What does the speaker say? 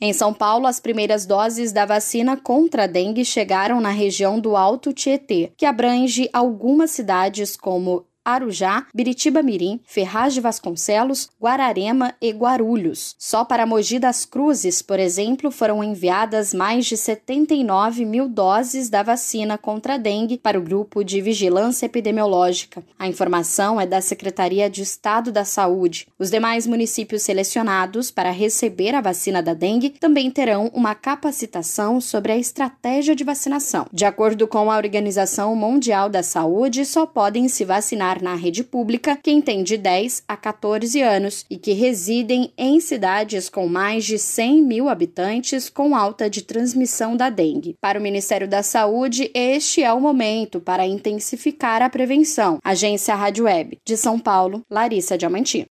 Em São Paulo, as primeiras doses da vacina contra a dengue chegaram na região do Alto Tietê, que abrange algumas cidades como Arujá, Biritiba Mirim, Ferraz de Vasconcelos, Guararema e Guarulhos. Só para Mogi das Cruzes, por exemplo, foram enviadas mais de 79 mil doses da vacina contra a dengue para o grupo de vigilância epidemiológica. A informação é da Secretaria de Estado da Saúde. Os demais municípios selecionados para receber a vacina da dengue também terão uma capacitação sobre a estratégia de vacinação. De acordo com a Organização Mundial da Saúde, só podem se vacinar na rede pública quem tem de 10 a 14 anos e que residem em cidades com mais de 100 mil habitantes com alta de transmissão da dengue. Para o Ministério da Saúde, este é o momento para intensificar a prevenção. Agência Rádio Web. De São Paulo, Larissa Diamanti.